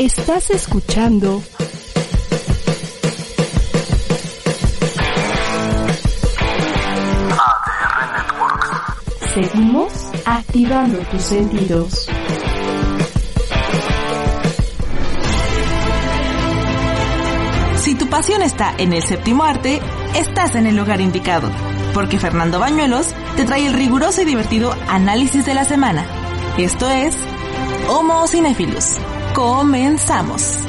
Estás escuchando ADR. Seguimos activando tus sentidos. Si tu pasión está en el séptimo arte, estás en el lugar indicado, porque Fernando Bañuelos te trae el riguroso y divertido análisis de la semana. Esto es Homo Cinephilus. Comenzamos.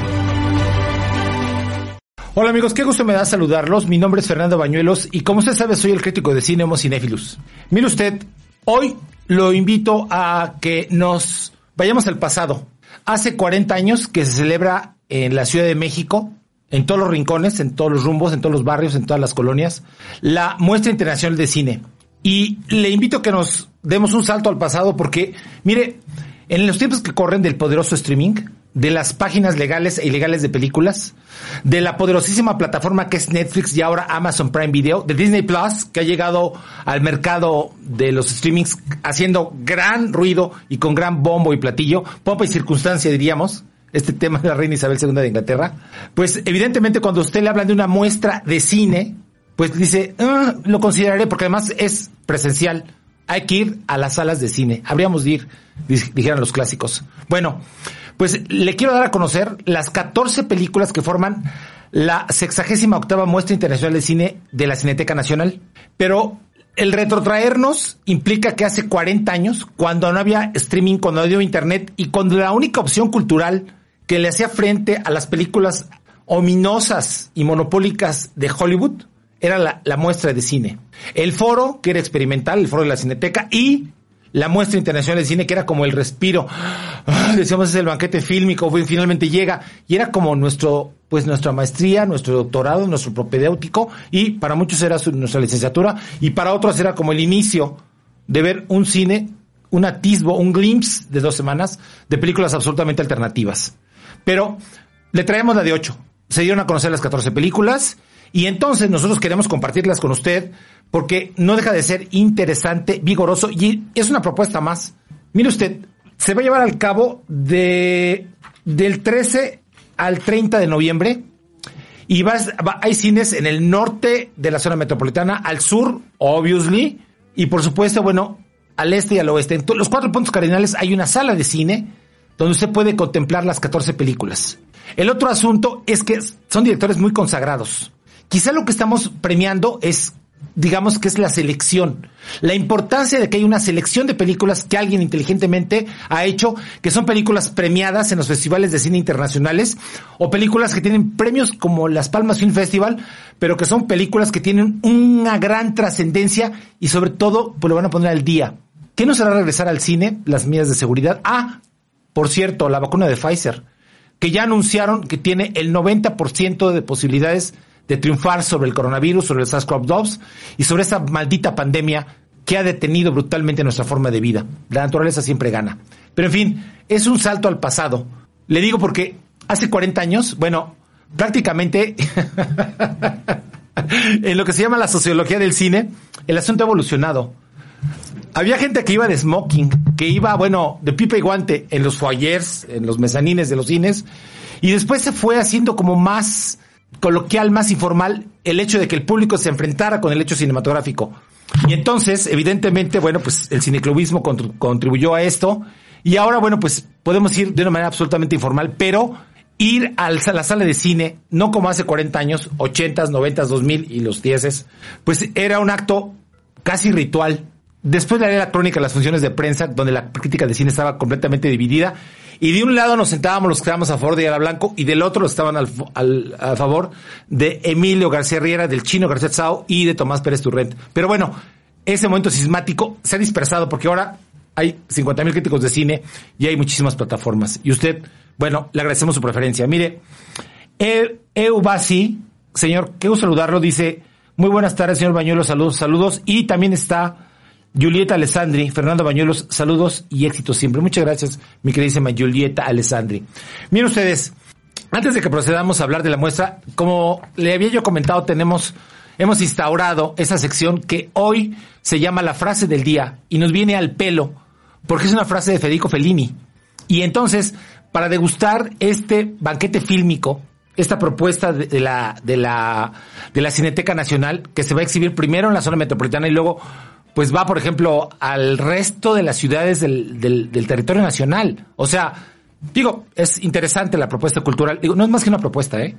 Hola amigos, qué gusto me da saludarlos. Mi nombre es Fernando Bañuelos y como usted sabe soy el crítico de cine Homo Cinephilus. Mire usted, hoy lo invito a que nos vayamos al pasado. Hace 40 años que se celebra en la Ciudad de México, en todos los rincones, en todos los rumbos, en todos los barrios, en todas las colonias, la muestra internacional de cine. Y le invito a que nos demos un salto al pasado porque, mire, en los tiempos que corren del poderoso streaming, de las páginas legales e ilegales de películas, de la poderosísima plataforma que es Netflix y ahora Amazon Prime Video, de Disney Plus, que ha llegado al mercado de los streamings haciendo gran ruido y con gran bombo y platillo, pompa y circunstancia diríamos, este tema de la reina Isabel II de Inglaterra, pues evidentemente cuando usted le habla de una muestra de cine, pues dice, "Ah, lo consideraré porque además es presencial. Hay que ir a las salas de cine. Habríamos de ir, dijeran los clásicos. Bueno, pues le quiero dar a conocer las 14 películas que forman la sexagésima octava muestra internacional de cine de la Cineteca Nacional. Pero el retrotraernos implica que hace 40 años, cuando no había streaming, cuando no había internet y cuando la única opción cultural que le hacía frente a las películas ominosas y monopólicas de Hollywood era la, muestra de cine. El foro, que era experimental, el foro de la Cineteca, y la muestra internacional de cine, que era como el respiro. Ah, Decíamos, es el banquete fílmico, finalmente llega, y era como nuestro, pues nuestra maestría, nuestro doctorado, nuestro propedéutico, y para muchos era nuestra licenciatura, y para otros era como el inicio de ver un cine, un atisbo, un glimpse de dos semanas de películas absolutamente alternativas. Pero le traemos la de 8. Se dieron a conocer las 14 películas y entonces nosotros queremos compartirlas con usted porque no deja de ser interesante, vigoroso y es una propuesta más. Mire usted, se va a llevar al cabo de del 13 al 30 de noviembre y vas- va- hay cines en el norte de la zona metropolitana, al sur, obviously, y por supuesto, bueno, al este y al oeste. En los cuatro puntos cardinales hay una sala de cine donde usted puede contemplar las 14 películas. El otro asunto es que son directores muy consagrados. Quizá lo que estamos premiando es, digamos que es la selección. La importancia de que hay una selección de películas que alguien inteligentemente ha hecho, que son películas premiadas en los festivales de cine internacionales, o películas que tienen premios como las Palmas Film Festival, pero que son películas que tienen una gran trascendencia y sobre todo, pues lo van a poner al día. ¿Qué nos hará regresar al cine? Las medidas de seguridad. Ah, por cierto, la vacuna de Pfizer, que ya anunciaron que tiene el 90% de posibilidades de triunfar sobre el coronavirus, sobre el SARS-CoV-2 y sobre esta maldita pandemia que ha detenido brutalmente nuestra forma de vida. La naturaleza siempre gana. Pero en fin, es un salto al pasado. Le digo porque hace 40 años, bueno, prácticamente en lo que se llama la sociología del cine, el asunto ha evolucionado. Había gente que iba de smoking, que iba, bueno, de pipa y guante en los foyers, en los mezanines de los cines, y después se fue haciendo como más coloquial, más informal, el hecho de que el público se enfrentara con el hecho cinematográfico. Y entonces, evidentemente, bueno, pues el cineclubismo contr- contribuyó a esto, y ahora, bueno, pues podemos ir de una manera absolutamente informal, pero ir a la sala de cine, no como hace 40 años, 80s, 90s, 2000 y los 10s, pues era un acto casi ritual. Después haré la crónica de las funciones de prensa, donde la crítica de cine estaba completamente dividida. Y de un lado nos sentábamos los que estábamos a favor de Ayala Blanco y del otro estaban al, al- a favor de Emilio García Riera, del chino García Tsao y de Tomás Pérez Turrent. Pero bueno, ese momento sismático se ha dispersado porque ahora hay 50 mil críticos de cine y hay muchísimas plataformas. Y usted, bueno, le agradecemos su preferencia. Mire, Eubasi, señor, gusto saludarlo, dice, muy buenas tardes, señor Bañuelos, saludos, saludos. Y también está Julieta Alessandri, Fernando Bañuelos, saludos y éxitos siempre. Muchas gracias, mi queridísima Julieta Alessandri. Miren ustedes, antes de que procedamos a hablar de la muestra, como le había yo comentado, tenemos, hemos instaurado esa sección que hoy se llama la frase del día y nos viene al pelo, porque es una frase de Federico Fellini. Y entonces, para degustar este banquete fílmico, esta propuesta de la, de la, de la Cineteca Nacional, que se va a exhibir primero en la zona metropolitana y luego pues va, por ejemplo, al resto de las ciudades del, del, del territorio nacional. O sea, digo, es interesante la propuesta cultural. Digo, no es más que una propuesta, ¿eh?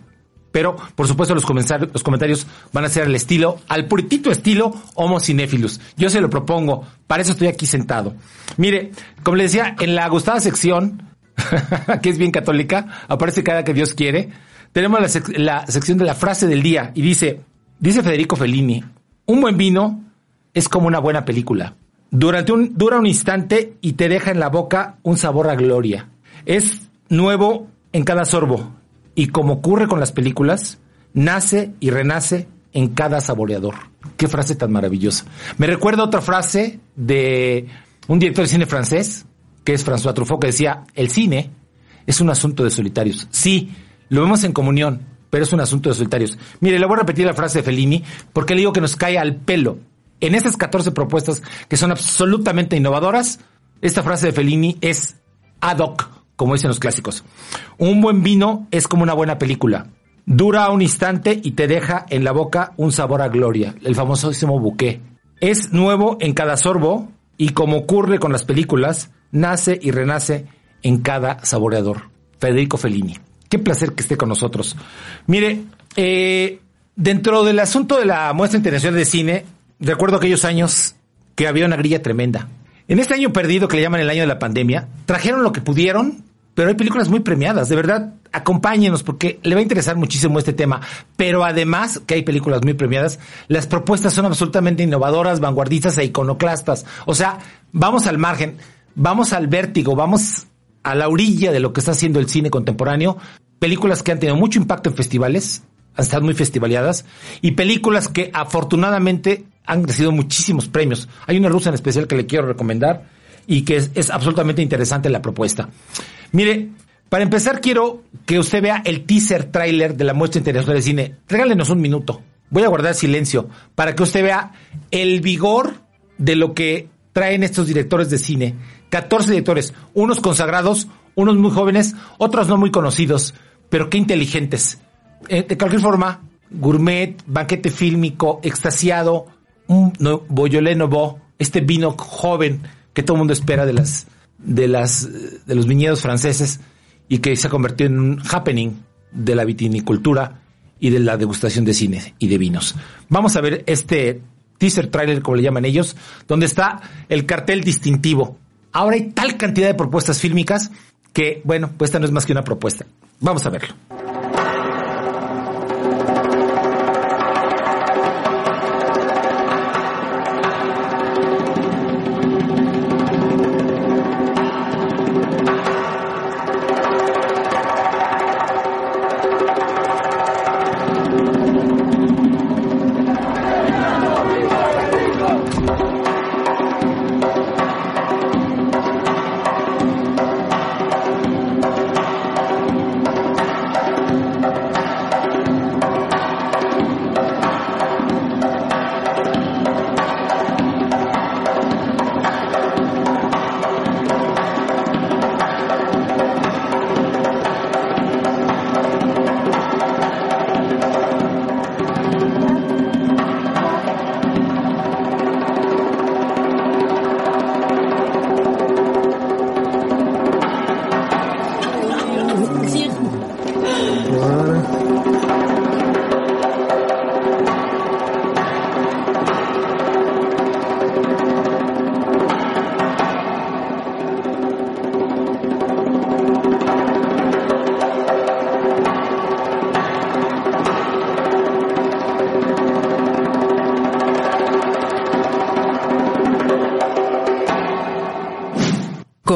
Pero, por supuesto, los comentarios, los comentarios van a ser al estilo, al puritito estilo Homo Cinéfilos. Yo se lo propongo. Para eso estoy aquí sentado. Mire, como le decía, en la gustada sección, que es bien católica, aparece cada que Dios quiere, tenemos la, la sección de la frase del día y dice, dice Federico Fellini, un buen vino es como una buena película. Durante un, dura un instante y te deja en la boca un sabor a gloria. Es nuevo en cada sorbo y como ocurre con las películas, nace y renace en cada saboreador. Qué frase tan maravillosa. Me recuerda otra frase de un director de cine francés, que es François Truffaut, que decía, el cine es un asunto de solitarios. Sí, lo vemos en comunión, pero es un asunto de solitarios. Mire, le voy a repetir la frase de Fellini, porque le digo que nos cae al pelo en esas 14 propuestas que son absolutamente innovadoras, esta frase de Fellini es ad hoc, como dicen los clásicos. Un buen vino es como una buena película. Dura un instante y te deja en la boca un sabor a gloria, el famosísimo bouquet. Es nuevo en cada sorbo y como ocurre con las películas, nace y renace en cada saboreador. Federico Fellini. Qué placer que esté con nosotros. Mire, eh, dentro del asunto de la muestra internacional de cine, recuerdo aquellos años que había una grilla tremenda. En este año perdido, que le llaman el año de la pandemia, trajeron lo que pudieron, pero hay películas muy premiadas. De verdad, acompáñenos porque le va a interesar muchísimo este tema. Pero además que hay películas muy premiadas, las propuestas son absolutamente innovadoras, vanguardistas e iconoclastas. O sea, vamos al margen, vamos al vértigo, vamos a la orilla de lo que está haciendo el cine contemporáneo. Películas que han tenido mucho impacto en festivales, han estado muy festivaleadas, y películas que afortunadamente han recibido muchísimos premios. Hay una rusa en especial que le quiero recomendar y que es, absolutamente interesante la propuesta. Mire, para empezar quiero que usted vea el teaser trailer de la muestra internacional de cine. Regálenos un minuto. Voy a guardar silencio para que usted vea el vigor de lo que traen estos directores de cine. 14 directores, unos consagrados, unos muy jóvenes, otros no muy conocidos, pero qué inteligentes. Eh, de cualquier forma, gourmet, banquete fílmico, extasiado, un no, Beaujolais este vino joven que todo el mundo espera de las de las de los viñedos franceses y que se ha convertido en un happening de la vitinicultura y de la degustación de cine y de vinos. Vamos a ver este teaser trailer, como le llaman ellos, donde está el cartel distintivo. Ahora hay tal cantidad de propuestas fílmicas que, bueno, pues esta no es más que una propuesta. Vamos a verlo.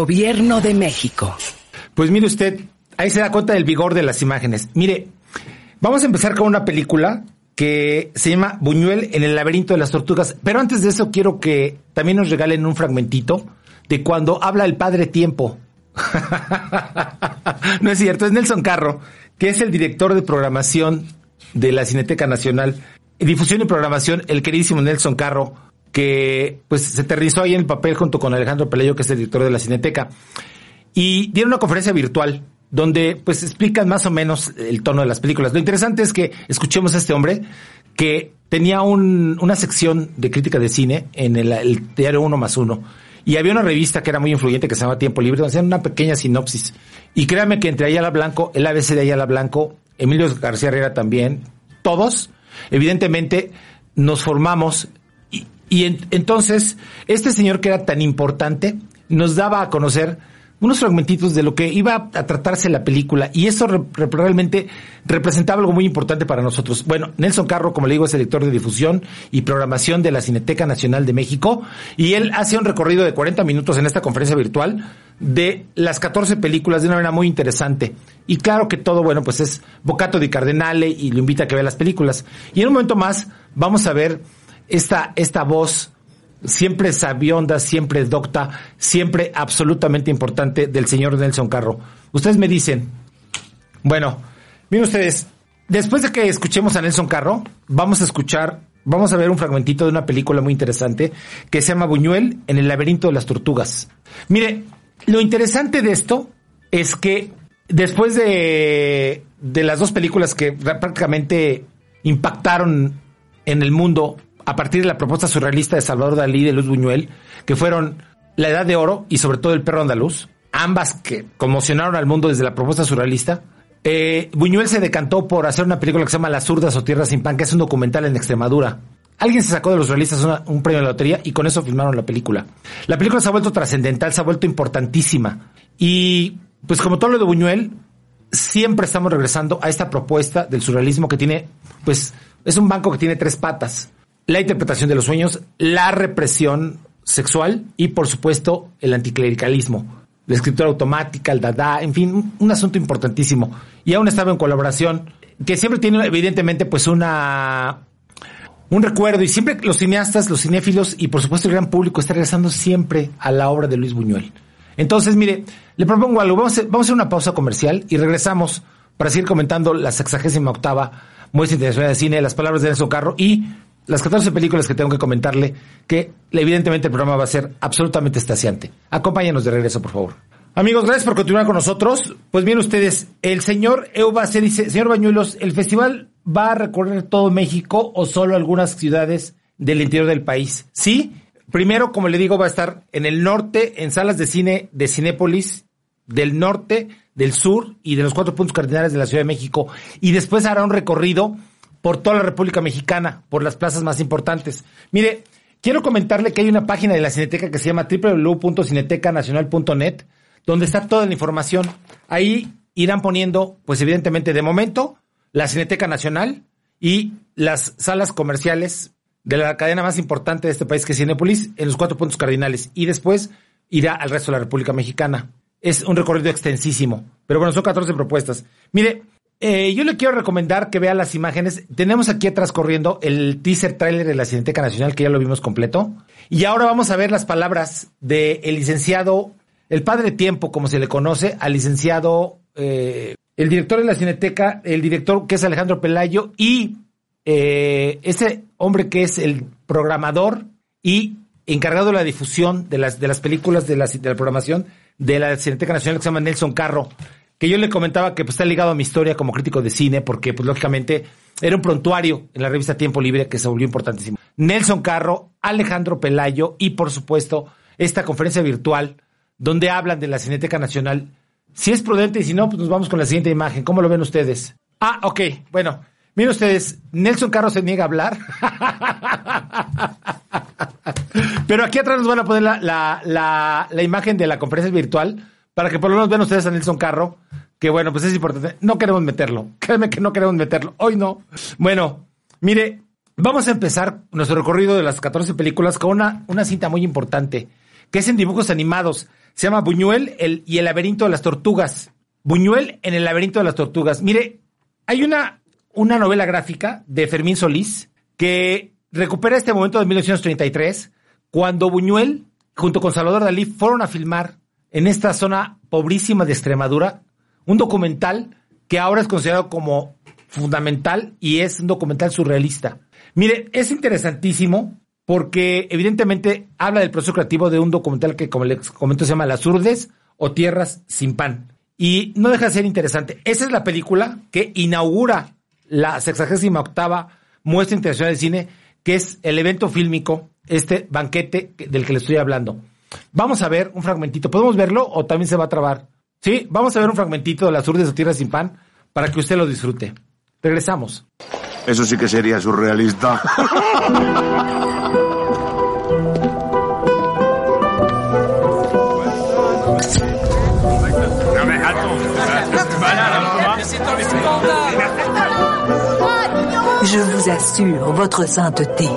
Gobierno de México. Pues mire usted, ahí se da cuenta del vigor de las imágenes. Mire, vamos a empezar con una película que se llama Buñuel en el laberinto de las tortugas. Pero antes de eso quiero que también nos regalen un fragmentito de cuando habla el padre tiempo. no es cierto, es Nelson Carro, que es el director de programación de la Cineteca Nacional. Difusión y programación, el queridísimo Nelson Carro, que pues se aterrizó ahí en el papel junto con Alejandro Pelayo, que es el director de la Cineteca. y dieron una conferencia virtual donde pues explican más o menos el tono de las películas. Lo interesante es que escuchemos a este hombre que tenía un, una sección de crítica de cine en el, diario Uno más Uno. Y había una revista que era muy influyente que se llama Tiempo Libre, donde hacían una pequeña sinopsis. Y créanme que entre Ayala Blanco, el ABC de Ayala Blanco, Emilio García Herrera también, todos, evidentemente, nos formamos. Y, y en- entonces, este señor que era tan importante, nos daba a conocer unos fragmentitos de lo que iba a tratarse la película y eso re- re- realmente representaba algo muy importante para nosotros. Bueno, Nelson Carro, como le digo, es el director de difusión y programación de la Cineteca Nacional de México y él hace un recorrido de 40 minutos en esta conferencia virtual de las 14 películas de una manera muy interesante. Y claro que todo, bueno, pues es Bocato di Cardinale y lo invita a que vea las películas. Y en un momento más vamos a ver esta, esta voz siempre sabionda, siempre docta, siempre absolutamente importante del señor Nelson Carro. Ustedes me dicen, bueno, miren ustedes, después de que escuchemos a Nelson Carro, vamos a escuchar, vamos a ver un fragmentito de una película muy interesante que se llama Buñuel en el laberinto de las tortugas. Mire, lo interesante de esto es que después de, de las dos películas que prácticamente impactaron en el mundo a partir de la propuesta surrealista de Salvador Dalí y de Luz Buñuel, que fueron La Edad de Oro y sobre todo El Perro Andaluz, ambas que conmocionaron al mundo desde la propuesta surrealista. Eh, Buñuel se decantó por hacer una película que se llama Las Zurdas o Tierra sin Pan, que es un documental en Extremadura. Alguien se sacó de los realistas un premio de la lotería y con eso filmaron la película. La película se ha vuelto trascendental, se ha vuelto importantísima. Y pues como todo lo de Buñuel, siempre estamos regresando a esta propuesta del surrealismo que tiene, pues, es un banco que tiene tres patas. La interpretación de los sueños, la represión sexual y, por supuesto, el anticlericalismo. La escritura automática, el dada, en fin, un, un asunto importantísimo. Y aún estaba en colaboración, que siempre tiene, evidentemente, pues una, un recuerdo y siempre los cineastas, los cinéfilos y por supuesto el gran público está regresando siempre a la obra de Luis Buñuel. Entonces, mire, le propongo algo, vamos a, vamos a hacer una pausa comercial y regresamos para seguir comentando la sexagésima octava Muestra Internacional de Cine, las palabras de Nelson Carro y las 14 películas que tengo que comentarle, que evidentemente el programa va a ser absolutamente estaciante. Acompáñenos de regreso, por favor. Amigos, gracias por continuar con nosotros. Pues bien, ustedes, el señor Euba se dice, señor Bañuelos, ¿el festival va a recorrer todo México o solo algunas ciudades del interior del país? Sí, primero, como le digo, va a estar en el norte, en salas de cine de Cinépolis, del norte, del sur y de los cuatro puntos cardinales de la Ciudad de México. Y después hará un recorrido por toda la República Mexicana, por las plazas más importantes. Mire, quiero comentarle que hay una página de la Cineteca que se llama www.cinetecanacional.net, donde está toda la información. Ahí irán poniendo, pues evidentemente de momento, la Cineteca Nacional y las salas comerciales de la cadena más importante de este país, que es Cinépolis, en los cuatro puntos cardinales. Y después irá al resto de la República Mexicana. Es un recorrido extensísimo. Pero bueno, son 14 propuestas. Mire, eh, yo le quiero recomendar que vea las imágenes. Tenemos aquí atrás corriendo el teaser trailer de la Cineteca Nacional, que ya lo vimos completo. Y ahora vamos a ver las palabras del licenciado, el padre tiempo, como se le conoce, al licenciado, eh, el director de la Cineteca, el director que es Alejandro Pelayo, y eh, ese hombre que es el programador y encargado de la difusión de las, de las películas de la, de la programación de la Cineteca Nacional que se llama Nelson Carro, que yo le comentaba que pues, está ligado a mi historia como crítico de cine, porque pues lógicamente era un prontuario en la revista Tiempo Libre que se volvió importantísimo. Nelson Carro, Alejandro Pelayo y por supuesto esta conferencia virtual donde hablan de la Cineteca Nacional. Si es prudente y si no, pues nos vamos con la siguiente imagen. ¿Cómo lo ven ustedes? Ah, ok, bueno. Miren ustedes, Nelson Carro se niega a hablar. Pero aquí atrás nos van a poner la, la, la, la, imagen de la conferencia virtual para que por lo menos vean ustedes a Nelson Carro, que bueno, pues es importante. No queremos meterlo. Créeme que no queremos meterlo. Hoy no. Bueno, mire, vamos a empezar nuestro recorrido de las 14 películas con una, una cinta muy importante, que es en dibujos animados. Se llama Buñuel el, y el laberinto de las tortugas. Buñuel en el laberinto de las tortugas. Mire, hay una, una novela gráfica de Fermín Solís que recupera este momento de 1933, cuando Buñuel, junto con Salvador Dalí, fueron a filmar en esta zona pobrísima de Extremadura un documental que ahora es considerado como fundamental y es un documental surrealista. Mire, es interesantísimo porque evidentemente habla del proceso creativo de un documental que, como les comento, se llama Las Urdes o Tierras sin pan. Y no deja de ser interesante. Esa es la película que inaugura la 68 octava Muestra Internacional de Cine, que es el evento fílmico, este banquete del que le estoy hablando. Vamos a ver un fragmentito. ¿Podemos verlo o también se va a trabar? Sí, vamos a ver un fragmentito de las urdes o tierras sin pan para que usted lo disfrute. Regresamos. Eso sí que sería surrealista. Je vous assure, votre sainteté,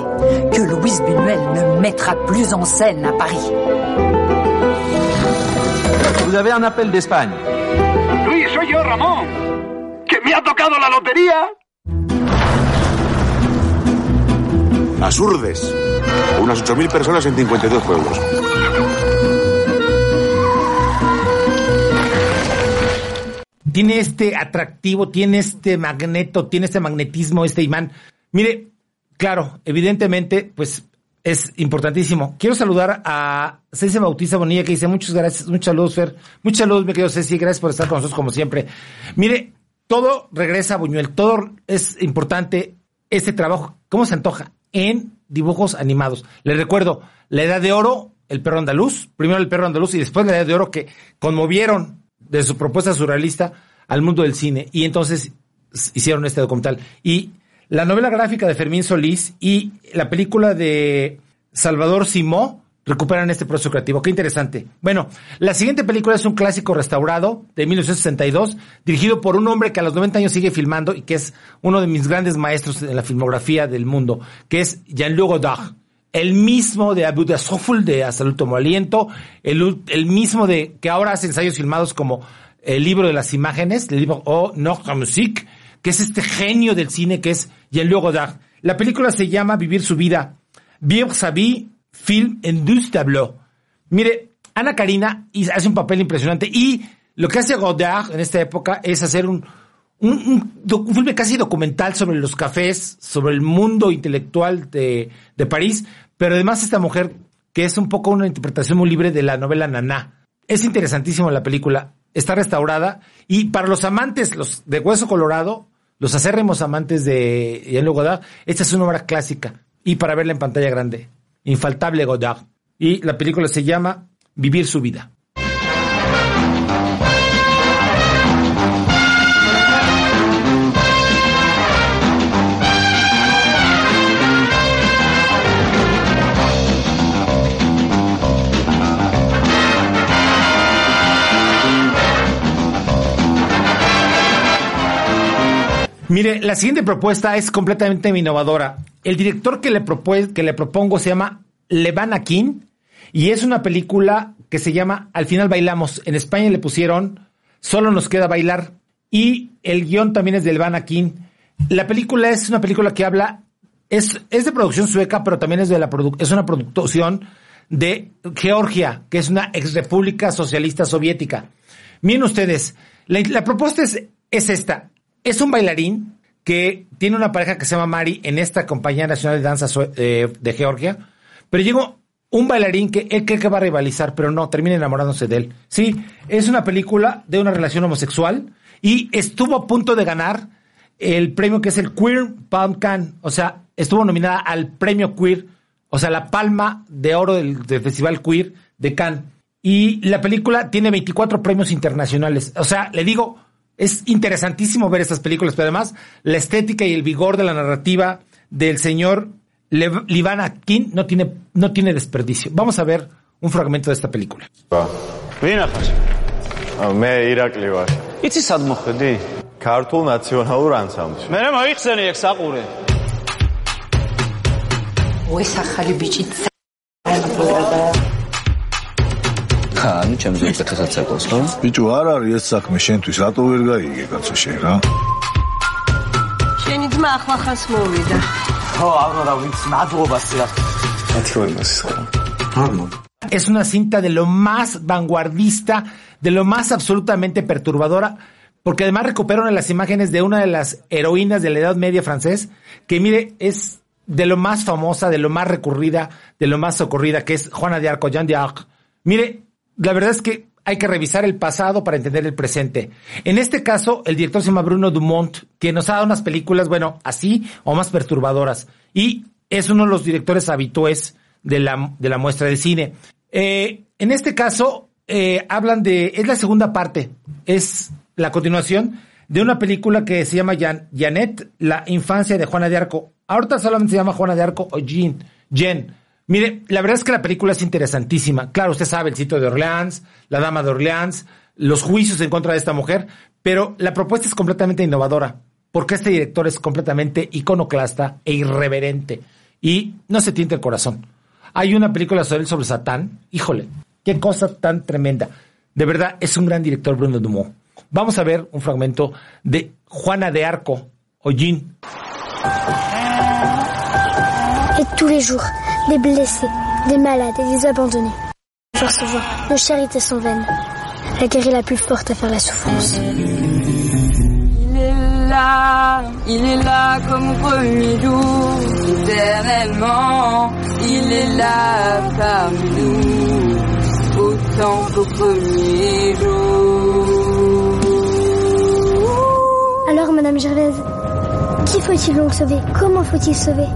que Louise Buñuel ne mettra plus en scène à Paris. Vous avez un appel d'Espagne. Luis, soy yo, Ramón. ¿Que me ha tocado la lotería? Las urdes. Unas 8.000 personas en 52 pueblos. Tiene este atractivo, tiene este magneto, tiene este magnetismo, este imán. Mire, claro, evidentemente, pues es importantísimo. Quiero saludar a Ceci Bautista Bonilla que dice muchas gracias, muchos saludos, Fer. Muchos saludos, mi querido Ceci, gracias por estar con nosotros como siempre. Mire, todo regresa a Buñuel, todo es importante este trabajo, ¿cómo se antoja? En dibujos animados. Les recuerdo, la edad de oro, el perro andaluz, primero el perro andaluz y después la edad de oro que conmovieron de su propuesta surrealista al mundo del cine y entonces hicieron este documental. Y la novela gráfica de Fermín Solís y la película de Salvador Simó recuperan este proceso creativo. Qué interesante. Bueno, la siguiente película es un clásico restaurado de 1962, dirigido por un hombre que a los 90 años sigue filmando y que es uno de mis grandes maestros en la filmografía del mundo, que es Jean-Luc Godard. El mismo de Abu Soful de Hasta el último aliento, el, mismo de que ahora hace ensayos filmados como el libro de las imágenes, el libro O Notre Musique, que es este genio del cine que es Jean-Luc Godard. La película se llama Vivir su vida. Vivre sa vie, film en deux tableaux. Mire, Ana Karina hace un papel impresionante y lo que hace Godard en esta época es hacer un, un, filme casi documental sobre los cafés, sobre el mundo intelectual de, de, París, pero además esta mujer que es un poco una interpretación muy libre de la novela Naná. Es interesantísimo la película, está restaurada y para los amantes los de Hueso Colorado, los acérrimos amantes de Jean-Luc Godard, esta es una obra clásica y para verla en pantalla grande, infaltable Godard. Y la película se llama Vivir su vida. Mire, la siguiente propuesta es completamente innovadora. El director que le, que le propongo se llama Levan Akin y es una película que se llama Al final bailamos. En España le pusieron Solo nos queda bailar y el guion también es de Levan Akin. La película es una película que habla, es, es de producción sueca, pero también es, de la es una producción de Georgia, que es una ex república socialista soviética. Miren ustedes, la, la propuesta es, es esta. Es un bailarín que tiene una pareja que se llama Mari en esta compañía nacional de danza eh, de Georgia, pero llegó un bailarín que él cree que va a rivalizar, pero no, termina enamorándose de él. Sí, es una película de una relación homosexual y estuvo a punto de ganar el premio que es el Queer Palm Can, o sea, estuvo nominada al premio Queer, o sea, la palma de oro del, del Festival Queer de Cannes. Y la película tiene 24 premios internacionales. O sea, le digo, es interesantísimo ver estas películas, pero además la estética y el vigor de la narrativa del señor Livana King no tiene, no tiene desperdicio. Vamos a ver un fragmento de esta película ანუ ჩემზე უკეთესად საკვავს, ხო? ბიჭო, არ არის ეს საქმე შენთვის, რატო ვერ გაიგე კაცო შენ რა? შენი ძმა ახლახანს მოვიდა. ხო, აღარა ვიცი, მადლობა სიახ. Es una cinta de lo más vanguardista, de lo más absolutamente perturbadora, porque además recuperaron las imágenes de una de las heroínas de la Edad Media francés, que mire, es de lo más famosa, de lo más recurrida, de lo más socorrida, que es Juana de Arco, Jean de Arc. Mire, la verdad es que hay que revisar el pasado para entender el presente. En este caso, el director se llama Bruno Dumont, que nos ha dado unas películas, bueno, así o más perturbadoras. Y es uno de los directores habitués de la, de la muestra de cine. Eh, en este caso, eh, hablan de, es la segunda parte, es la continuación de una película que se llama Jan, Janet, la infancia de Juana de Arco. Ahorita solamente se llama Juana de Arco o Jean, Jen. Mire, la verdad es que la película es interesantísima. Claro, usted sabe el sitio de Orleans, la dama de Orleans, los juicios en contra de esta mujer, pero la propuesta es completamente innovadora, porque este director es completamente iconoclasta e irreverente y no se tienta el corazón. Hay una película sobre él sobre Satán, híjole, qué cosa tan tremenda. De verdad, es un gran director Bruno Dumont. Vamos a ver un fragmento de Juana de Arco o Jean. Et tous les jours, des blessés, des malades et des abandonnés. Ce jour, nos charités sont vaines. La guerre est la plus forte à faire la souffrance. Il est là, il est là comme au premier jour, éternellement. Il est là parmi nous, autant qu'au premier jour. Alors, Madame Gervaise, qui faut-il donc sauver? Comment faut-il sauver?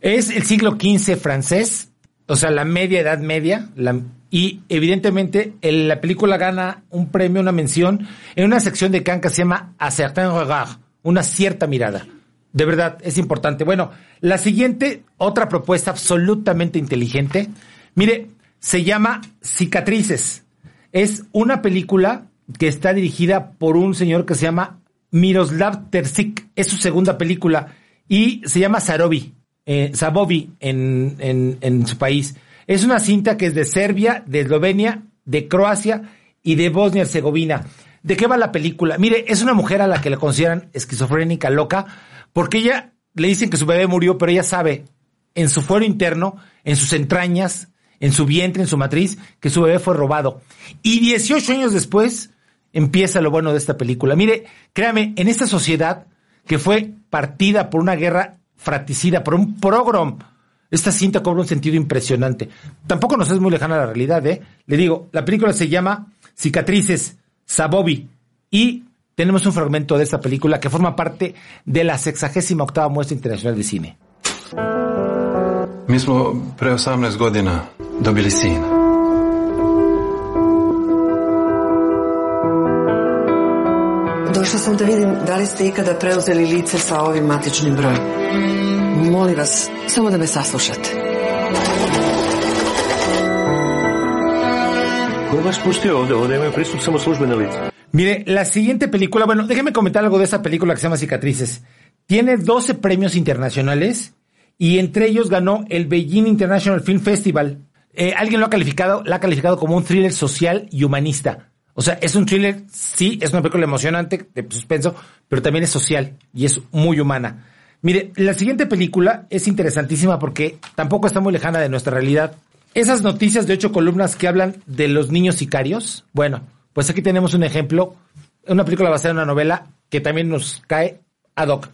Es el siglo XV francés, o sea, la media edad media, la, y evidentemente la película gana un premio, una mención, en una sección de Cannes que se llama A certain regard, una cierta mirada. De verdad, es importante. Bueno, la siguiente, otra propuesta absolutamente inteligente, mire, se llama Cicatrices. Es una película que está dirigida por un señor que se llama Miroslav Terzik. Es su segunda película y se llama Sarovi, eh, Sabovi en, en, en su país. Es una cinta que es de Serbia, de Eslovenia, de Croacia y de Bosnia y Herzegovina. ¿De qué va la película? Mire, es una mujer a la que le consideran esquizofrénica loca porque ella le dicen que su bebé murió, pero ella sabe en su fuero interno, en sus entrañas, en su vientre, en su matriz, que su bebé fue robado. Y 18 años después empieza lo bueno de esta película. Mire, créame, en esta sociedad que fue partida por una guerra fratricida, por un pogrom, esta cinta cobra un sentido impresionante. Tampoco nos es muy lejana la realidad, ¿eh? Le digo, la película se llama Cicatrices, Sabovi, y tenemos un fragmento de esta película que forma parte de la 68 octava muestra internacional de cine. Mi smo pre 18 godina dobili. Došla sam da vidim da li ste ikada preuzeli lice sa ovim matičnim brojem. Molim vas, samo da me saslušate. Ko je vas pustio ovde? Ovde imaju pristup samo službene lice. Mire, la siguiente película, bueno, déjeme comentar algo de esa película que se llama Cicatrices. Tiene 12 premios internacionales y entre ellos ganó el Beijing International Film Festival. Eh, alguien lo ha calificado, la ha calificado como un thriller social y humanista. O sea, es un thriller, sí, es una película emocionante, de suspenso, pero también es social y es muy humana. Mire, la siguiente película es interesantísima porque tampoco está muy lejana de nuestra realidad. Esas noticias de ocho columnas que hablan de los niños sicarios, bueno, pues aquí tenemos un ejemplo, una película basada en una novela que también nos cae ad hoc.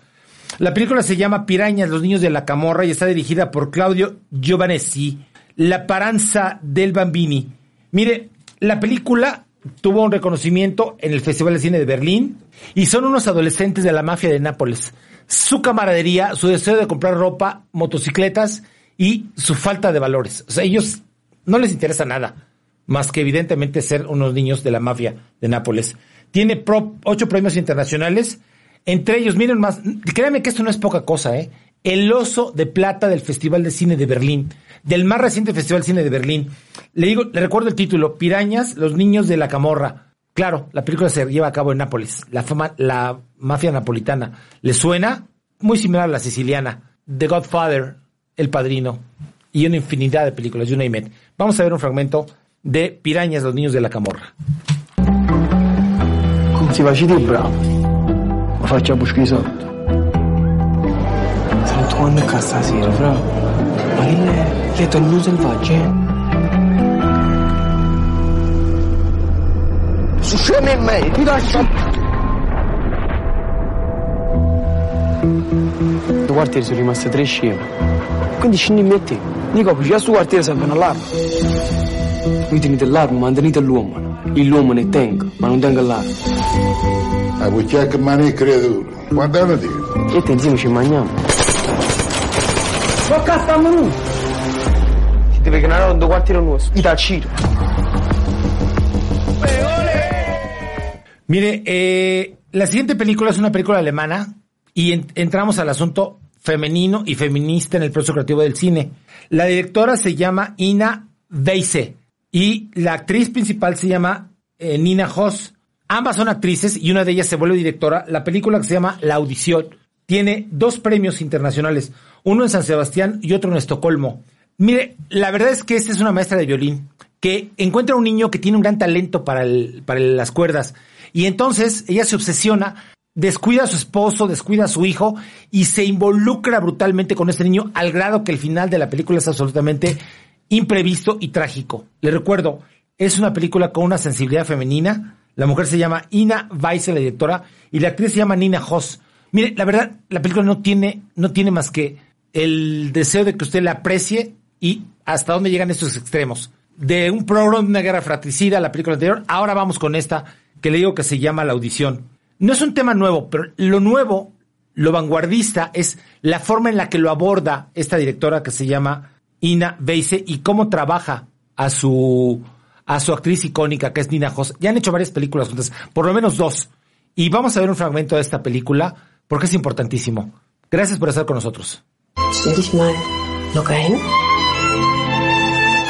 La película se llama Pirañas, los niños de la camorra y está dirigida por Claudio Giovanesi, La Paranza del Bambini. Mire, la película tuvo un reconocimiento en el Festival de Cine de Berlín y son unos adolescentes de la mafia de Nápoles. Su camaradería, su deseo de comprar ropa, motocicletas y su falta de valores. O sea, ellos no les interesa nada más que evidentemente ser unos niños de la mafia de Nápoles. Tiene ocho premios internacionales, entre ellos, miren más, créanme que esto no es poca cosa, ¿eh? El oso de plata del Festival de Cine de Berlín, del más reciente Festival de Cine de Berlín. Le digo, le recuerdo el título, Pirañas, los niños de la camorra. Claro, la película se lleva a cabo en Nápoles, la, fama, la mafia napolitana. ¿Le suena? Muy similar a la siciliana. The Godfather, El Padrino, y una infinidad de películas, you name it. Vamos a ver un fragmento de Pirañas, los niños de la camorra. A casa stasera, bravo. Ma che le, le torno selvagge, eh? Su scemi e me, ti lascio. Due quartieri sono rimaste tre sceme. Quindi scendi in te. Dico, già sto quartiere serve un'allarme. Voi tenete l'arma, ma tenete l'uomo. L'uomo ne tengo, ma non tengo l'arma. A voi che mani creatura. Quanto hanno detto? E te insieme ci mangiamo. Un. Mire, eh, la siguiente película es una película alemana y en- entramos al asunto femenino y feminista en el proceso creativo del cine. La directora se llama Ina Weise y la actriz principal se llama eh, Nina Hoss. Ambas son actrices y una de ellas se vuelve directora. La película que se llama La Audición tiene dos premios internacionales, uno en San Sebastián y otro en Estocolmo. Mire, la verdad es que esta es una maestra de violín que encuentra un niño que tiene un gran talento para, el- para las cuerdas y entonces ella se obsesiona, descuida a su esposo, descuida a su hijo y se involucra brutalmente con este niño al grado que el final de la película es absolutamente imprevisto y trágico. Le recuerdo, es una película con una sensibilidad femenina. La mujer se llama Ina Weiss, la directora, y la actriz se llama Nina Hoss. Mire, la verdad, la película no tiene, no tiene más que el deseo de que usted la aprecie y hasta dónde llegan estos extremos. De un programa de una guerra fratricida, la película anterior, ahora vamos con esta que le digo que se llama La Audición. No es un tema nuevo, pero lo nuevo, lo vanguardista, es la forma en la que lo aborda esta directora que se llama Ina Weise y cómo trabaja a su, a su actriz icónica que es Nina Hoss. Ya han hecho varias películas juntas, por lo menos dos. Y vamos a ver un fragmento de esta película porque es importantísimo. Gracias por estar con nosotros. Stell dich mal locker hin.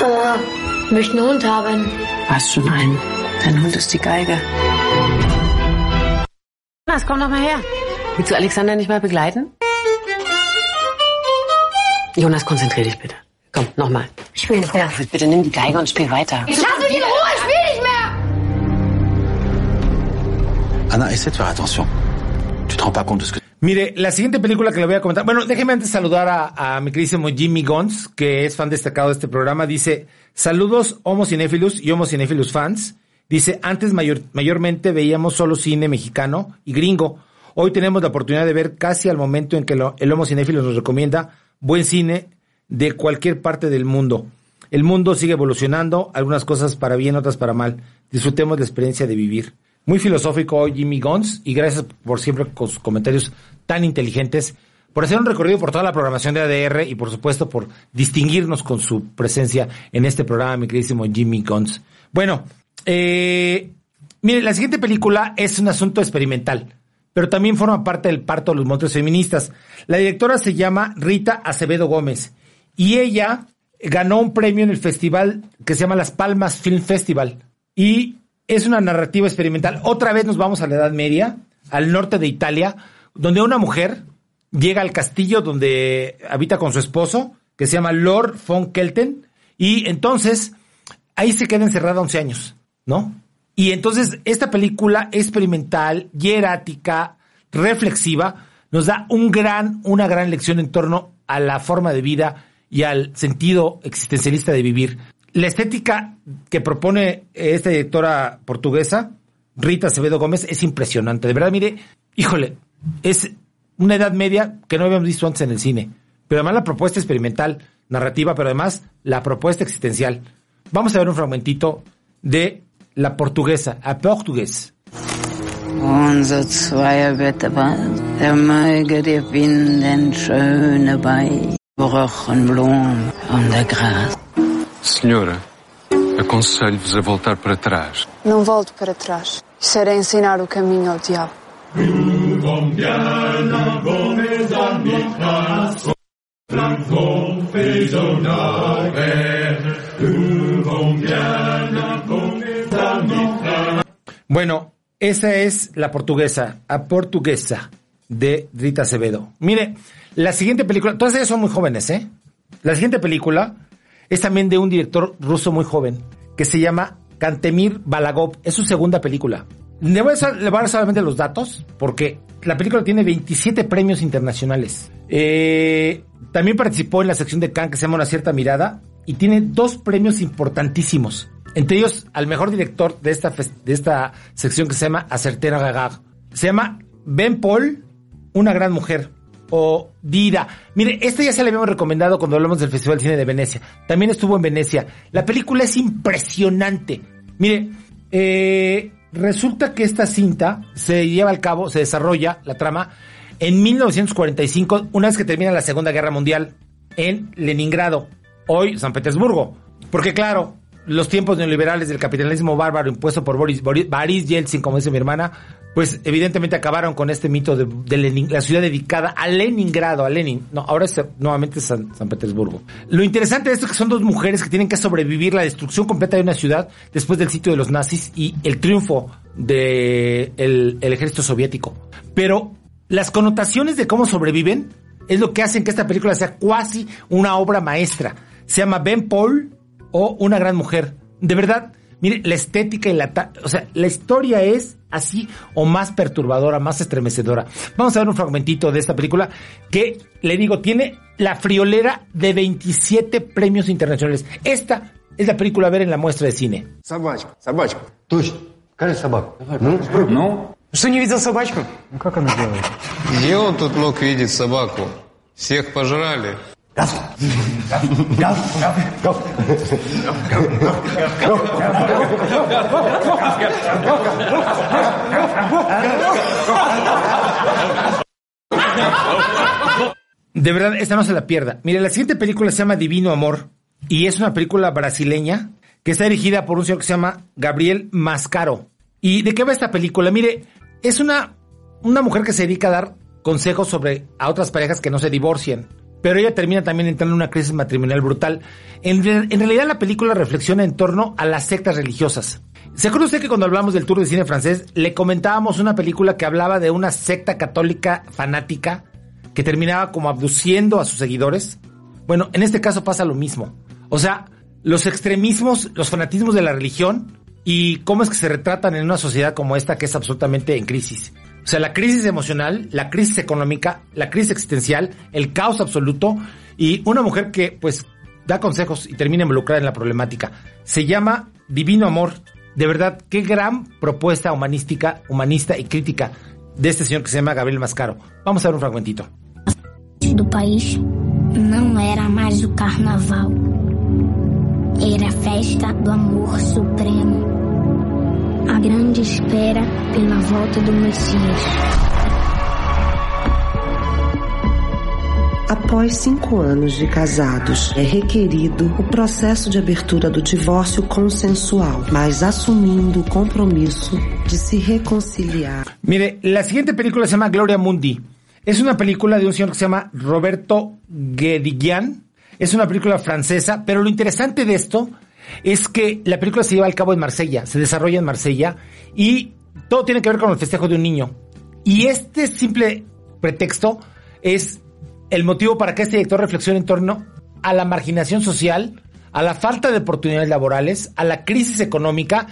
Mama, ich möchte einen Hund haben. Hast schon einen. Dein Hund ist die Geige. Jonas, komm doch mal her. Willst du Alexander nicht mal begleiten? Jonas, konzentrier dich bitte. Komm, nochmal. Ich will nicht mehr. Bitte nimm die Geige und spiel weiter. Ich lasse mich in Ruhe, ich will nicht mehr! Ana, essaie de faire attention. Mire, la siguiente película que le voy a comentar. Bueno, déjeme antes saludar a, mi queridísimo Jimmy Gons, que es fan destacado de este programa. Dice: Saludos, Homo Cinéfilos y Homo Cinéfilos fans. Dice: Antes mayor, mayormente veíamos solo cine mexicano y gringo. Hoy tenemos la oportunidad de ver casi al momento en que el Homo Cinéfilos nos recomienda buen cine de cualquier parte del mundo. El mundo sigue evolucionando, algunas cosas para bien, otras para mal. Disfrutemos la experiencia de vivir. Muy filosófico Jimmy Gons y gracias por siempre con sus comentarios tan inteligentes, por hacer un recorrido por toda la programación de ADR y por supuesto por distinguirnos con su presencia en este programa, mi queridísimo Jimmy Gons. Bueno, eh, mire, la siguiente película es un asunto experimental, pero también forma parte del parto de los montes feministas. La directora se llama Rita Acevedo Gómez y ella ganó un premio en el festival que se llama Las Palmas Film Festival y es una narrativa experimental. Otra vez nos vamos a la Edad Media, al norte de Italia, donde una mujer llega al castillo donde habita con su esposo, que se llama Lord von Kelten, y entonces ahí se queda encerrada 11 años, ¿no? Y entonces esta película experimental, hierática, reflexiva, nos da un gran, una gran lección en torno a la forma de vida y al sentido existencialista de vivir. La estética que propone esta directora portuguesa, Rita Acevedo Gómez, es impresionante. De verdad, mire, híjole, es una edad media que no habíamos visto antes en el cine. Pero además la propuesta experimental, narrativa, pero además la propuesta existencial. Vamos a ver un fragmentito de la portuguesa, a portugués. Senhora, aconselho-vos a voltar para trás. Não volto para trás. Isso era ensinar o caminho ao diabo. Bueno, esa es la portuguesa, a portuguesa de Rita Acevedo. Mire, la siguiente película, todas ellas son muy jóvenes, ¿eh? La siguiente película es también de un director ruso muy joven que se llama Kantemir Balagov. Es su segunda película. Le voy, a, le dar solamente los datos porque la película tiene 27 premios internacionales. Eh, también participó en la sección de Cannes que se llama Una cierta mirada y tiene dos premios importantísimos. Entre ellos, al mejor director de esta, de esta sección que se llama Acertera Gagag. Se llama Ben Paul, Una gran mujer. O Dira. Mire, esta ya se la habíamos recomendado cuando hablamos del Festival de Cine de Venecia. También estuvo en Venecia. La película es impresionante. Mire, eh, resulta que esta cinta se lleva al cabo, se desarrolla la trama en 1945, una vez que termina la Segunda Guerra Mundial en Leningrado, hoy San Petersburgo. Porque claro, los tiempos neoliberales del capitalismo bárbaro impuesto por Boris, Boris, Boris Yeltsin, como dice mi hermana, pues evidentemente acabaron con este mito de, Lenin, la ciudad dedicada a Leningrado, a Lenin. No, ahora es nuevamente San, Petersburgo. Lo interesante de esto es que son dos mujeres que tienen que sobrevivir la destrucción completa de una ciudad después del sitio de los nazis y el triunfo del de el ejército soviético. Pero las connotaciones de cómo sobreviven es lo que hacen que esta película sea casi una obra maestra. Se llama Ben Paul o Una gran mujer. De verdad, mire, la estética y la... O sea, la historia es así o más perturbadora, más estremecedora. Vamos a ver un fragmentito de esta película que, le digo, tiene la friolera de 27 premios internacionales. Esta es la película a ver en la muestra de cine. Собачка, собачка. Точно. Какая собака? Ну, ну? Что не видел собачку? Ну, как она делает? Где он тут мог видеть собаку? Всех пожрали. De verdad, esta no se la pierda. Mire, la siguiente película se llama Divino Amor y es una película brasileña que está dirigida por un señor que se llama Gabriel Mascaro. ¿Y de qué va esta película? Mire, es una, una mujer que se dedica a dar consejos sobre a otras parejas que no se divorcien. Pero ella termina también entrando en una crisis matrimonial brutal. En, realidad la película reflexiona en torno a las sectas religiosas. ¿Se acuerda usted que cuando hablamos del tour de cine francés le comentábamos una película que hablaba de una secta católica fanática que terminaba como abduciendo a sus seguidores? Bueno, en este caso pasa lo mismo. O sea, los extremismos, los fanatismos de la religión y cómo es que se retratan en una sociedad como esta que es absolutamente en crisis. O sea, la crisis emocional, la crisis económica, la crisis existencial, el caos absoluto y una mujer que pues da consejos y termina involucrada en la problemática. Se llama Divino Amor. De verdad, qué gran propuesta humanística, humanista y crítica de este señor que se llama Gabriel Mascaro. Vamos a ver un fragmentito. do país não era mais o carnaval. Era festa do amor supremo. A grande espera pela volta do Messias. Após cinco anos de casados, é requerido o processo de abertura do divórcio consensual, mas assumindo o compromisso de se reconciliar. Mire, la siguiente película se llama Gloria Mundi. Es una película de un señor que se llama Roberto Guédiguian. Es una película francesa, pero lo interesante de esto es que la película se lleva al cabo en Marsella, se desarrolla en Marsella y todo tiene que ver con el festejo de un niño. Y este simple pretexto es el motivo para que este director reflexione en torno a la marginación social, a la falta de oportunidades laborales, a la crisis económica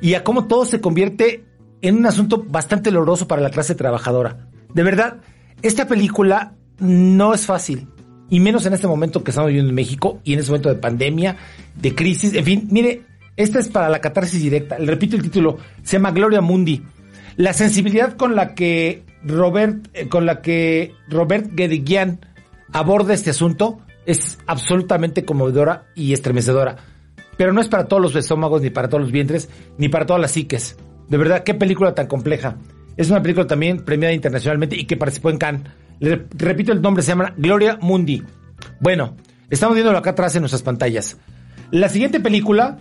y a cómo todo se convierte en un asunto bastante doloroso para la clase trabajadora. De verdad, esta película no es fácil, y menos en este momento que estamos viviendo en México y en este momento de pandemia, de crisis, en fin, mire, esta es para la catarsis directa. Le repito el título, se llama Gloria Mundi. La sensibilidad con la que Robert, eh, con la que Robert Guédiguian aborda este asunto es absolutamente conmovedora y estremecedora. Pero no es para todos los estómagos, ni para todos los vientres, ni para todas las psiques. De verdad, qué película tan compleja. Es una película también premiada internacionalmente y que participó en Cannes. Le repito el nombre, se llama Gloria Mundi. Bueno, estamos viéndolo acá atrás en nuestras pantallas. La siguiente película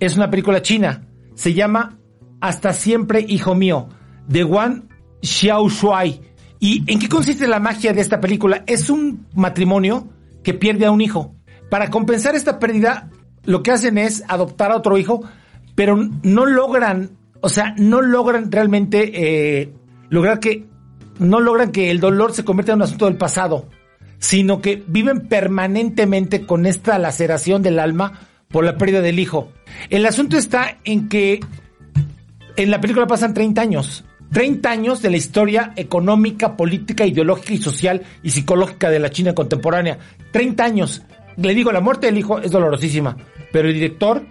es una película china. Se llama Hasta siempre, hijo mío, de Wang Xiaoshuai. ¿Y en qué consiste la magia de esta película? Es un matrimonio que pierde a un hijo. Para compensar esta pérdida, lo que hacen es adoptar a otro hijo, pero no logran, o sea, no logran realmente eh, lograr que, no logran que el dolor se convierta en un asunto del pasado, sino que viven permanentemente con esta laceración del alma por la pérdida del hijo. El asunto está en que en la película pasan 30 años. 30 años de la historia económica, política, ideológica y social y psicológica de la China contemporánea. 30 años. Le digo, la muerte del hijo es dolorosísima, pero el director,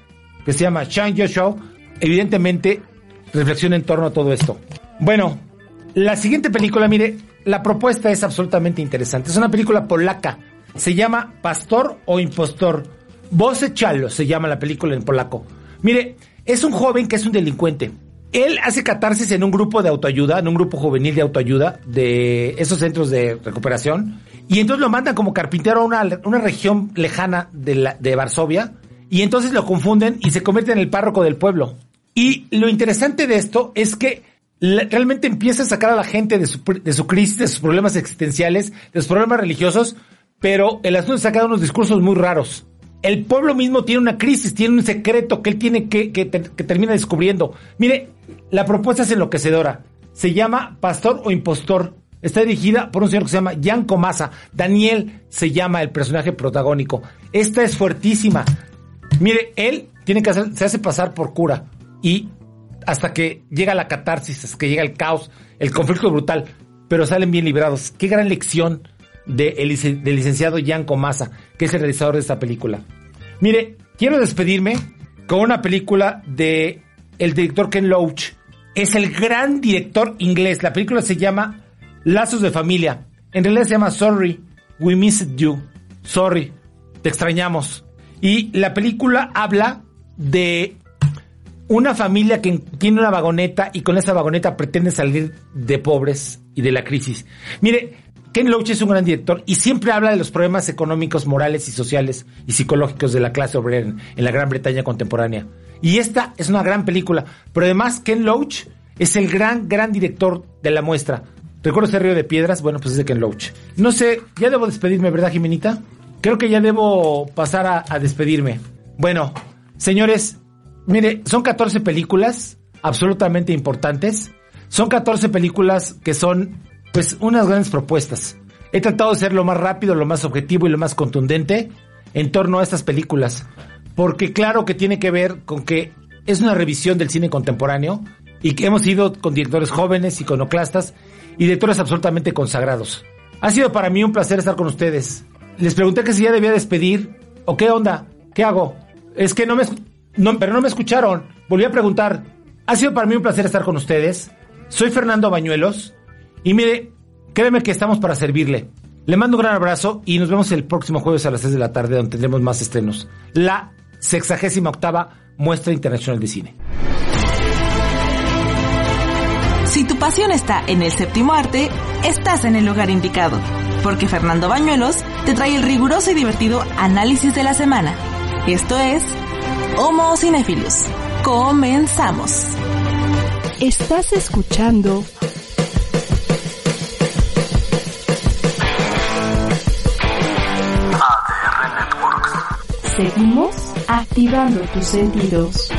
que se llama Shang Yoshou, evidentemente reflexiona en torno a todo esto. Bueno, la siguiente película, mire, la propuesta es absolutamente interesante. Es una película polaca. Se llama Pastor o Impostor. Voce Chalo se llama la película en polaco. Mire, es un joven que es un delincuente. Él hace catarsis en un grupo de autoayuda, en un grupo juvenil de autoayuda, de esos centros de recuperación. Y entonces lo mandan como carpintero a una, región lejana de, de Varsovia. Y entonces lo confunden y se convierte en el párroco del pueblo. Y lo interesante de esto es que realmente empieza a sacar a la gente de su, de su crisis, de sus problemas existenciales, de sus problemas religiosos, pero el asunto es sacar unos discursos muy raros. El pueblo mismo tiene una crisis, tiene un secreto que él tiene que, que, te- que termina descubriendo. Mire, la propuesta es enloquecedora. Se llama Pastor o Impostor. Está dirigida por un señor que se llama Jan Comasa. Daniel se llama el personaje protagónico. Esta es fuertísima. Mire, él tiene que se hace pasar por cura y hasta que llega la catarsis, hasta que llega el caos, el conflicto brutal, pero salen bien librados. Qué gran lección de del licenciado Jan Comasa, que es el realizador de esta película. Mire, quiero despedirme con una película de el director Ken Loach. Es el gran director inglés. La película se llama Lazos de Familia. En realidad se llama Sorry, We Missed You. Sorry, te extrañamos. Y la película habla de una familia que tiene una vagoneta y con esa vagoneta pretende salir de pobres y de la crisis. Mire, Ken Loach es un gran director y siempre habla de los problemas económicos, morales y sociales y psicológicos de la clase obrera en, la Gran Bretaña contemporánea. Y esta es una gran película, pero además Ken Loach es el gran, gran director de la muestra. ¿Recuerdo ese río de piedras? Bueno, pues es de Ken Loach. No sé, ya debo despedirme, ¿verdad, Jimenita? Creo que ya debo pasar a despedirme. Bueno, señores, mire, son 14 películas absolutamente importantes. Son 14 películas que son, pues, unas grandes propuestas. He tratado de ser lo más rápido, lo más objetivo y lo más contundente en torno a estas películas. Porque claro que tiene que ver con que es una revisión del cine contemporáneo y que hemos ido con directores jóvenes, iconoclastas y directores absolutamente consagrados. Ha sido para mí un placer estar con ustedes. Les pregunté que si ya debía despedir o qué onda, qué hago. Es que no me, pero no me escucharon. Volví a preguntar. Ha sido para mí un placer estar con ustedes. Soy Fernando Bañuelos y mire, créeme que estamos para servirle. Le mando un gran abrazo y nos vemos el próximo jueves a las 6 de la tarde donde tendremos más estrenos. La sexagésima octava Muestra Internacional de Cine. Si tu pasión está en el séptimo arte, estás en el lugar indicado, porque Fernando Bañuelos te trae el riguroso y divertido análisis de la semana. Esto es Homo Cinephilus. Comenzamos. Estás escuchando Seguimos activando tus sentidos.